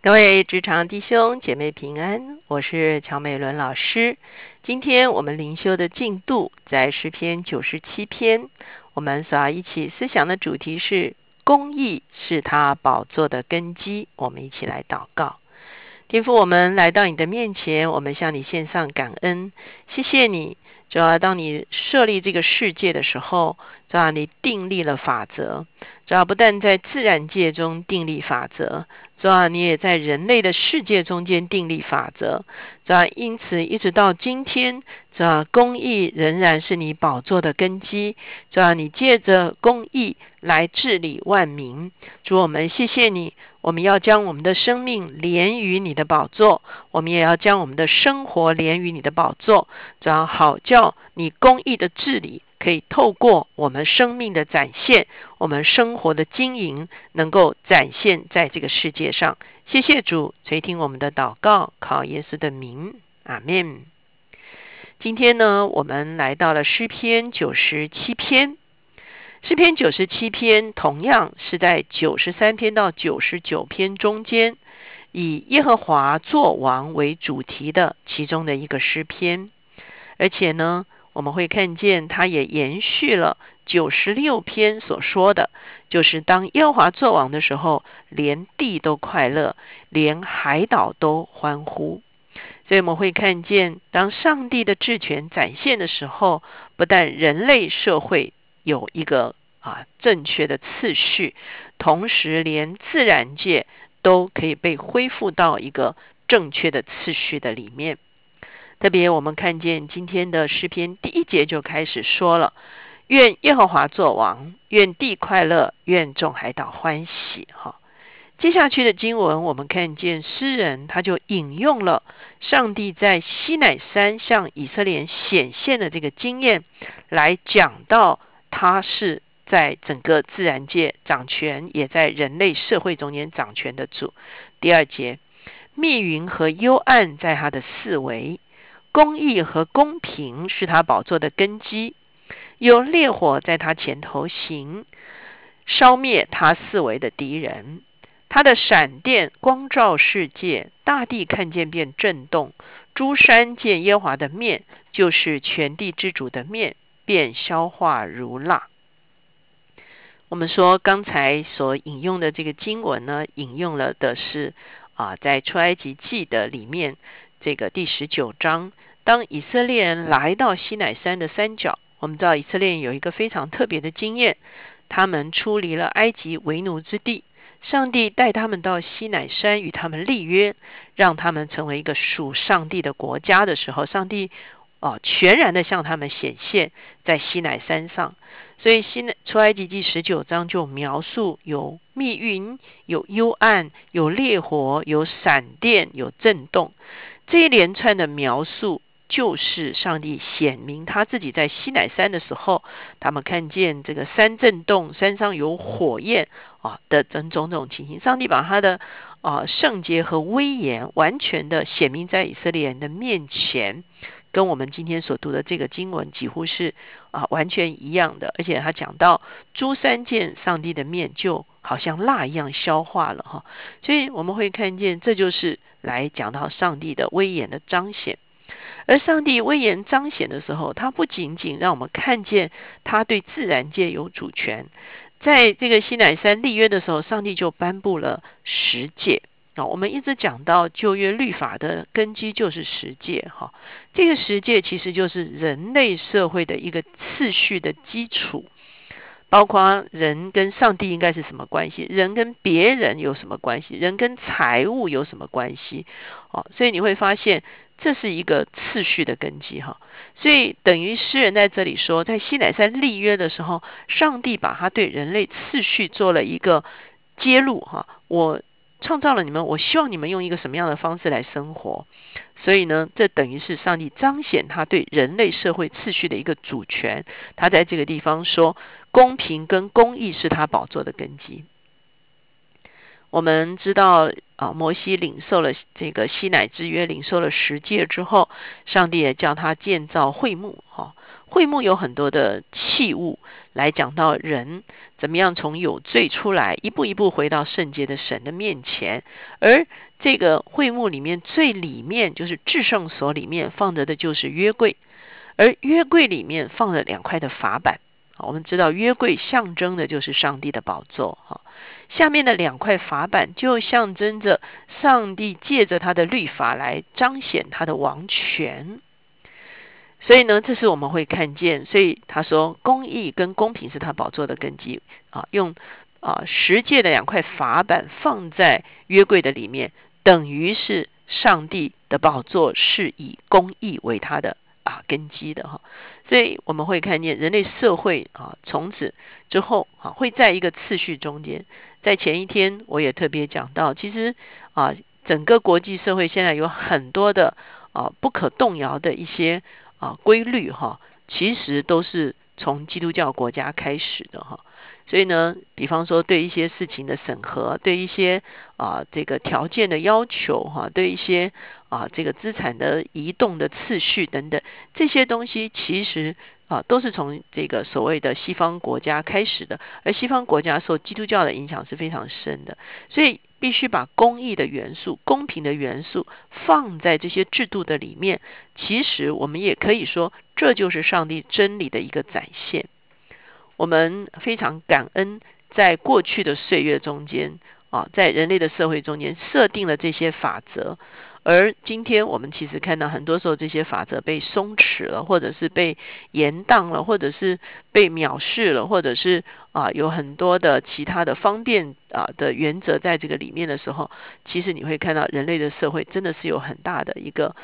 各位职场弟兄姐妹平安，我是乔美伦老师。今天我们灵修的进度在诗篇九十七篇，我们所要一起思想的主题是公义是他宝座的根基。我们一起来祷告，天父，我们来到你的面前，我们向你献上感恩，谢谢你。主要当你设立这个世界的时候，主要你订立了法则，主要不但在自然界中订立法则。主要，你也在人类的世界中间订立法则，主要，因此一直到今天，主啊，公义仍然是你宝座的根基，主要，你借着公义来治理万民。主，我们谢谢你，我们要将我们的生命连于你的宝座，我们也要将我们的生活连于你的宝座，主啊，好叫你公义的治理。可以透过我们生命的展现，我们生活的经营，能够展现在这个世界上。谢谢主垂听我们的祷告，靠耶稣的名，阿门。今天呢，我们来到了诗篇九十七篇。诗篇九十七篇同样是在九十三篇到九十九篇中间，以耶和华作王为主题的其中的一个诗篇，而且呢。我们会看见，它也延续了九十六篇所说的，就是当耶和华作王的时候，连地都快乐，连海岛都欢呼。所以我们会看见，当上帝的治权展现的时候，不但人类社会有一个啊正确的次序，同时连自然界都可以被恢复到一个正确的次序的里面。特别我们看见今天的诗篇第一节就开始说了：“愿耶和华作王，愿地快乐，愿众海岛欢喜。”哈，接下去的经文，我们看见诗人他就引用了上帝在西乃山向以色列显现的这个经验，来讲到他是在整个自然界掌权，也在人类社会中间掌权的主。第二节，密云和幽暗在他的四围。公义和公平是他宝座的根基，有烈火在他前头行，烧灭他四围的敌人。他的闪电光照世界，大地看见便震动，诸山见耶华的面，就是全地之主的面，便消化如蜡。我们说刚才所引用的这个经文呢，引用了的是啊，在出埃及记的里面这个第十九章。当以色列人来到西乃山的山脚，我们知道以色列有一个非常特别的经验，他们出离了埃及为奴之地，上帝带他们到西乃山与他们立约，让他们成为一个属上帝的国家的时候，上帝哦全然的向他们显现，在西乃山上。所以西乃出埃及记十九章就描述有密云、有幽暗、有烈火、有闪电、有震动这一连串的描述。就是上帝显明他自己在西乃山的时候，他们看见这个山震动，山上有火焰啊的种种种情形。上帝把他的啊圣洁和威严完全的显明在以色列人的面前，跟我们今天所读的这个经文几乎是啊完全一样的。而且他讲到诸三见上帝的面，就好像蜡一样消化了哈。所以我们会看见，这就是来讲到上帝的威严的彰显。而上帝威严彰显的时候，他不仅仅让我们看见他对自然界有主权，在这个西乃山立约的时候，上帝就颁布了十诫啊。我们一直讲到旧约律法的根基就是十诫哈，这个十诫其实就是人类社会的一个次序的基础，包括人跟上帝应该是什么关系，人跟别人有什么关系，人跟财物有什么关系哦，所以你会发现。这是一个次序的根基哈，所以等于诗人在这里说，在西乃山立约的时候，上帝把他对人类次序做了一个揭露哈。我创造了你们，我希望你们用一个什么样的方式来生活？所以呢，这等于是上帝彰显他对人类社会次序的一个主权。他在这个地方说，公平跟公义是他宝座的根基。我们知道啊，摩西领受了这个西乃之约，领受了十诫之后，上帝也叫他建造会幕。哈，会幕有很多的器物来讲到人怎么样从有罪出来，一步一步回到圣洁的神的面前。而这个会幕里面最里面就是至圣所里面放着的就是约柜，而约柜里面放着两块的法板。我们知道约柜象征的就是上帝的宝座哈，下面的两块法板就象征着上帝借着他的律法来彰显他的王权。所以呢，这是我们会看见。所以他说，公义跟公平是他宝座的根基啊。用啊十诫的两块法板放在约柜的里面，等于是上帝的宝座是以公义为他的。啊，根基的哈，所以我们会看见人类社会啊，从此之后啊，会在一个次序中间。在前一天我也特别讲到，其实啊，整个国际社会现在有很多的啊不可动摇的一些啊规律哈，其实都是从基督教国家开始的哈。所以呢，比方说对一些事情的审核，对一些啊这个条件的要求哈，对一些啊这个资产的移动的次序等等这些东西，其实啊都是从这个所谓的西方国家开始的，而西方国家受基督教的影响是非常深的，所以必须把公益的元素、公平的元素放在这些制度的里面。其实我们也可以说，这就是上帝真理的一个展现。我们非常感恩，在过去的岁月中间啊，在人类的社会中间设定了这些法则，而今天我们其实看到很多时候这些法则被松弛了，或者是被延宕了，或者是被藐视了，或者是啊有很多的其他的方便啊的原则在这个里面的时候，其实你会看到人类的社会真的是有很大的一个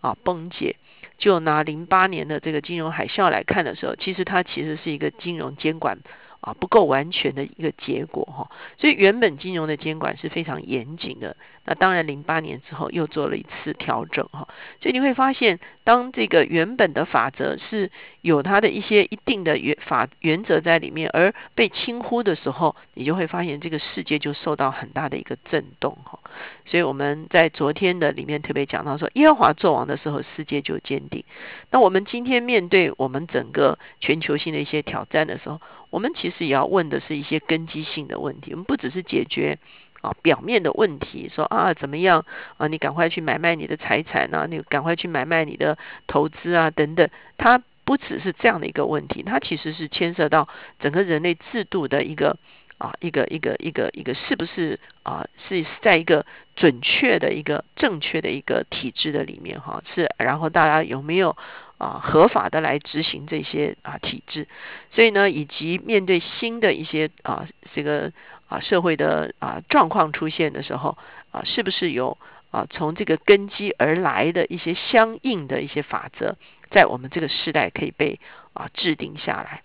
啊崩解。就拿零八年的这个金融海啸来看的时候，其实它其实是一个金融监管啊不够完全的一个结果哈。所以原本金融的监管是非常严谨的。那当然零八年之后又做了一次调整哈。所以你会发现，当这个原本的法则是有它的一些一定的原法原则在里面，而被轻忽的时候，你就会发现这个世界就受到很大的一个震动哈。所以我们在昨天的里面特别讲到说，耶和华作王的时候，世界就坚定。那我们今天面对我们整个全球性的一些挑战的时候，我们其实也要问的是一些根基性的问题。我们不只是解决啊表面的问题，说啊怎么样啊，你赶快去买卖你的财产啊，你赶快去买卖你的投资啊等等。它不只是这样的一个问题，它其实是牵涉到整个人类制度的一个。啊，一个一个一个一个，是不是啊？是在一个准确的一个正确的一个体制的里面哈？是，然后大家有没有啊合法的来执行这些啊体制？所以呢，以及面对新的一些啊这个啊社会的啊状况出现的时候啊，是不是有啊从这个根基而来的一些相应的一些法则，在我们这个时代可以被啊制定下来？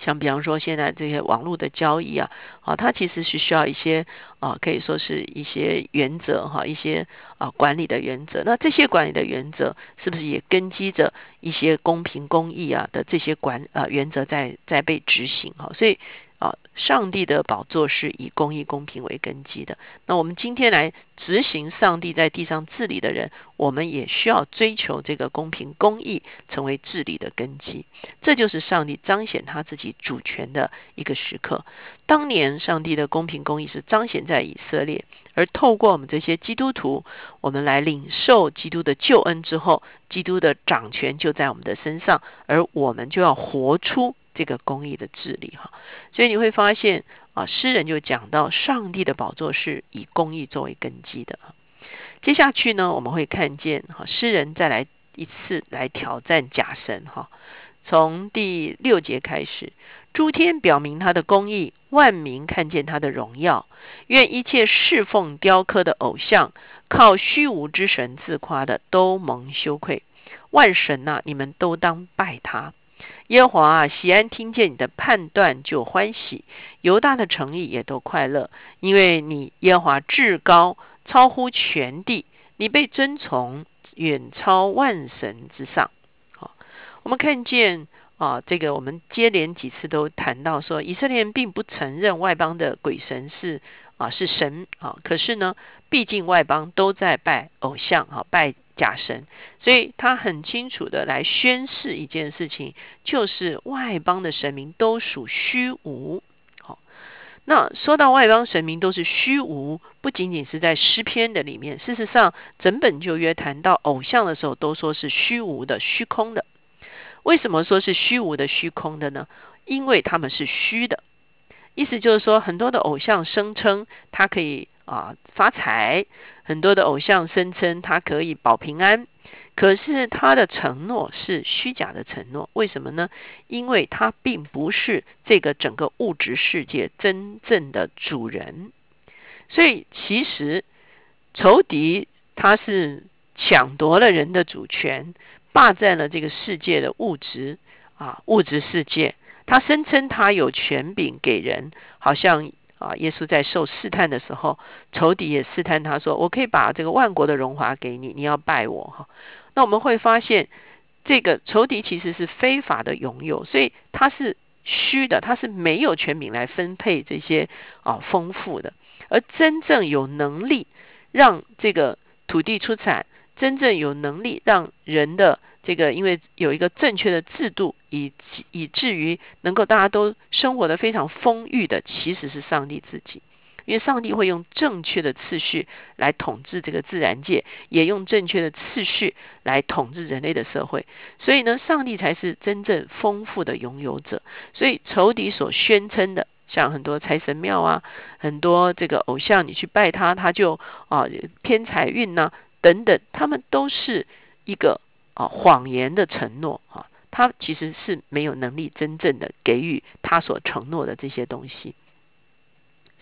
像比方说现在这些网络的交易啊，啊，它其实是需要一些啊，可以说是一些原则哈，一些啊管理的原则。那这些管理的原则是不是也根基着一些公平公义啊的这些管啊原则在在被执行哈？所以。啊，上帝的宝座是以公义公平为根基的。那我们今天来执行上帝在地上治理的人，我们也需要追求这个公平公义，成为治理的根基。这就是上帝彰显他自己主权的一个时刻。当年上帝的公平公义是彰显在以色列，而透过我们这些基督徒，我们来领受基督的救恩之后，基督的掌权就在我们的身上，而我们就要活出。这个公义的治理哈，所以你会发现啊，诗人就讲到上帝的宝座是以公义作为根基的。接下去呢，我们会看见哈，诗人再来一次来挑战假神哈。从第六节开始，诸天表明他的公义，万民看见他的荣耀。愿一切侍奉雕刻的偶像、靠虚无之神自夸的，都蒙羞愧。万神呐，你们都当拜他。耶和华啊，喜安听见你的判断就欢喜，犹大的诚意也都快乐，因为你耶和华至高，超乎全地，你被尊崇，远超万神之上。好，我们看见啊，这个我们接连几次都谈到说，以色列人并不承认外邦的鬼神是啊是神啊，可是呢，毕竟外邦都在拜偶像啊，拜。假神，所以他很清楚的来宣示一件事情，就是外邦的神明都属虚无。好，那说到外邦神明都是虚无，不仅仅是在诗篇的里面，事实上整本旧约谈到偶像的时候，都说是虚无的、虚空的。为什么说是虚无的、虚空的呢？因为他们是虚的，意思就是说，很多的偶像声称他可以啊发财，很多的偶像声称他可以保平安，可是他的承诺是虚假的承诺。为什么呢？因为他并不是这个整个物质世界真正的主人，所以其实仇敌他是抢夺了人的主权。霸占了这个世界的物质啊，物质世界，他声称他有权柄给人，好像啊，耶稣在受试探的时候，仇敌也试探他说：“我可以把这个万国的荣华给你，你要拜我。”哈，那我们会发现，这个仇敌其实是非法的拥有，所以他是虚的，他是没有权柄来分配这些啊丰富的，而真正有能力让这个土地出产。真正有能力让人的这个，因为有一个正确的制度，以以至于能够大家都生活的非常丰裕的，其实是上帝自己。因为上帝会用正确的次序来统治这个自然界，也用正确的次序来统治人类的社会。所以呢，上帝才是真正丰富的拥有者。所以仇敌所宣称的，像很多财神庙啊，很多这个偶像，你去拜他，他就啊偏财运呐。等等，他们都是一个啊谎言的承诺啊，他其实是没有能力真正的给予他所承诺的这些东西。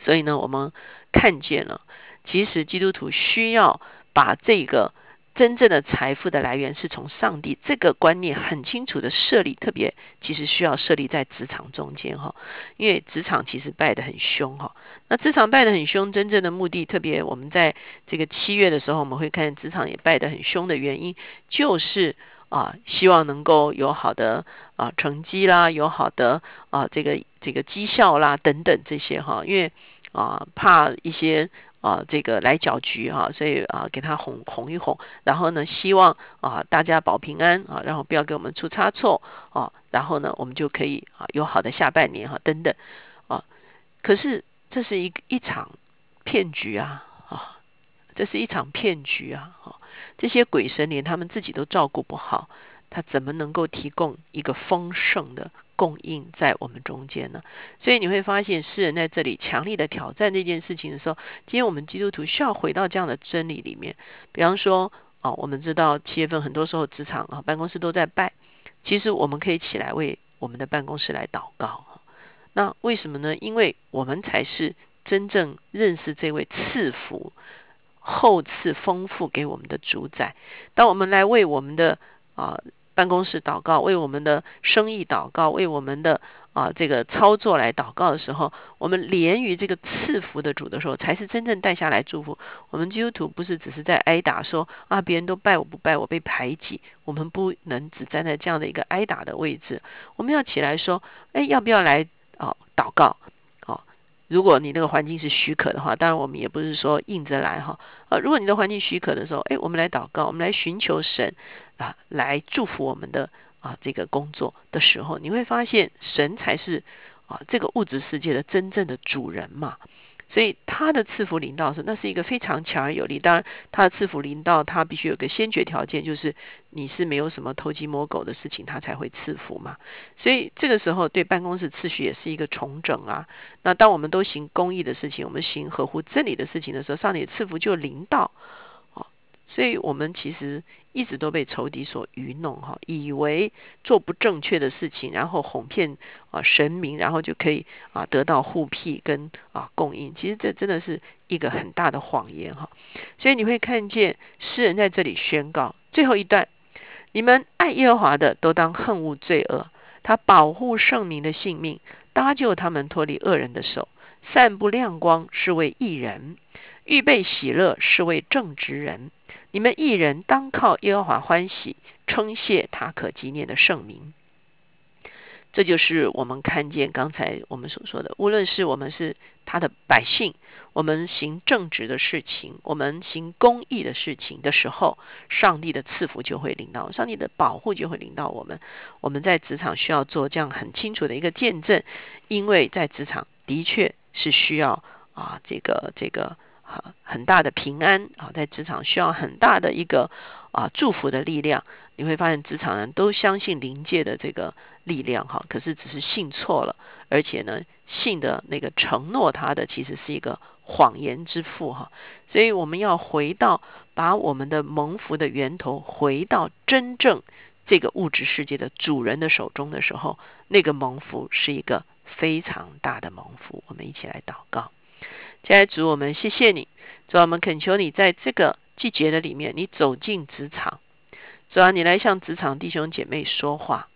所以呢，我们看见了，其实基督徒需要把这个。真正的财富的来源是从上帝这个观念很清楚的设立，特别其实需要设立在职场中间哈，因为职场其实败得很凶哈。那职场败得很凶，真正的目的，特别我们在这个七月的时候，我们会看职场也败得很凶的原因，就是啊，希望能够有好的啊成绩啦，有好的啊这个这个绩效啦等等这些哈，因为啊怕一些。啊，这个来搅局哈，所以啊，给他哄哄一哄，然后呢，希望啊大家保平安啊，然后不要给我们出差错啊，然后呢，我们就可以啊有好的下半年哈等等啊。可是这是一一场骗局啊啊，这是一场骗局啊啊！这些鬼神连他们自己都照顾不好，他怎么能够提供一个丰盛的？供应在我们中间呢，所以你会发现诗人在这里强力的挑战这件事情的时候，今天我们基督徒需要回到这样的真理里面。比方说，哦，我们知道七月份很多时候职场啊办公室都在拜，其实我们可以起来为我们的办公室来祷告。那为什么呢？因为我们才是真正认识这位赐福、厚赐丰富给我们的主宰。当我们来为我们的啊。办公室祷告，为我们的生意祷告，为我们的啊这个操作来祷告的时候，我们连于这个赐福的主的时候，才是真正带下来祝福。我们基督徒不是只是在挨打，说啊别人都拜我不拜我被排挤，我们不能只站在这样的一个挨打的位置，我们要起来说，哎要不要来啊祷告？如果你那个环境是许可的话，当然我们也不是说硬着来哈。呃，如果你的环境许可的时候，哎，我们来祷告，我们来寻求神啊，来祝福我们的啊这个工作的时候，你会发现神才是啊这个物质世界的真正的主人嘛。所以他的赐福临到是，那是一个非常强而有力。当然，他的赐福临到，他必须有个先决条件，就是你是没有什么偷鸡摸狗的事情，他才会赐福嘛。所以这个时候，对办公室秩序也是一个重整啊。那当我们都行公益的事情，我们行合乎真理的事情的时候，上帝赐福就临到。所以我们其实一直都被仇敌所愚弄哈，以为做不正确的事情，然后哄骗啊神明，然后就可以啊得到护庇跟啊供应。其实这真的是一个很大的谎言哈。所以你会看见诗人在这里宣告最后一段：你们爱耶和华的，都当恨恶罪恶。他保护圣民的性命，搭救他们脱离恶人的手，散布亮光是为义人，预备喜乐是为正直人。你们一人当靠耶和华欢喜，称谢他可纪念的圣名。这就是我们看见刚才我们所说的，无论是我们是他的百姓，我们行正直的事情，我们行公义的事情的时候，上帝的赐福就会领到，上帝的保护就会领到我们。我们在职场需要做这样很清楚的一个见证，因为在职场的确是需要啊，这个这个。啊，很大的平安啊，在职场需要很大的一个啊祝福的力量。你会发现，职场人都相信灵界的这个力量哈，可是只是信错了，而且呢，信的那个承诺他的其实是一个谎言之父哈。所以我们要回到把我们的蒙福的源头回到真正这个物质世界的主人的手中的时候，那个蒙福是一个非常大的蒙福。我们一起来祷告。亲爱的主，我们谢谢你，主啊，我们恳求你在这个季节的里面，你走进职场，主啊，你来向职场弟兄姐妹说话，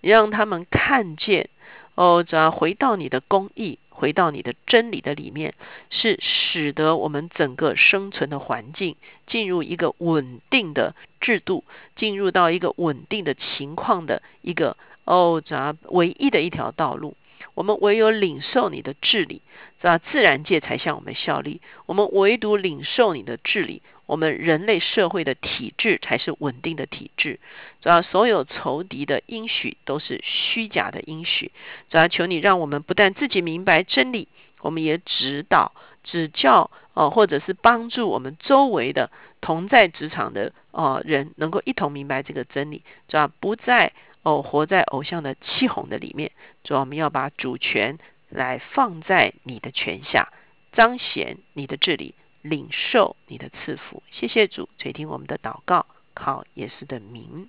你让他们看见哦，主啊，回到你的公义，回到你的真理的里面，是使得我们整个生存的环境进入一个稳定的制度，进入到一个稳定的情况的一个哦，主啊，唯一的一条道路。我们唯有领受你的治理，是吧？自然界才向我们效力。我们唯独领受你的治理，我们人类社会的体制才是稳定的体制。主要所有仇敌的应许都是虚假的应许。主要求你让我们不但自己明白真理，我们也指导、指教，哦，或者是帮助我们周围的同在职场的哦人，能够一同明白这个真理，主要不再。哦，活在偶像的气哄的里面，主，我们要把主权来放在你的权下，彰显你的治理，领受你的赐福。谢谢主垂听我们的祷告，靠耶稣的名，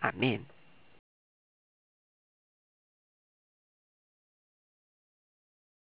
阿门。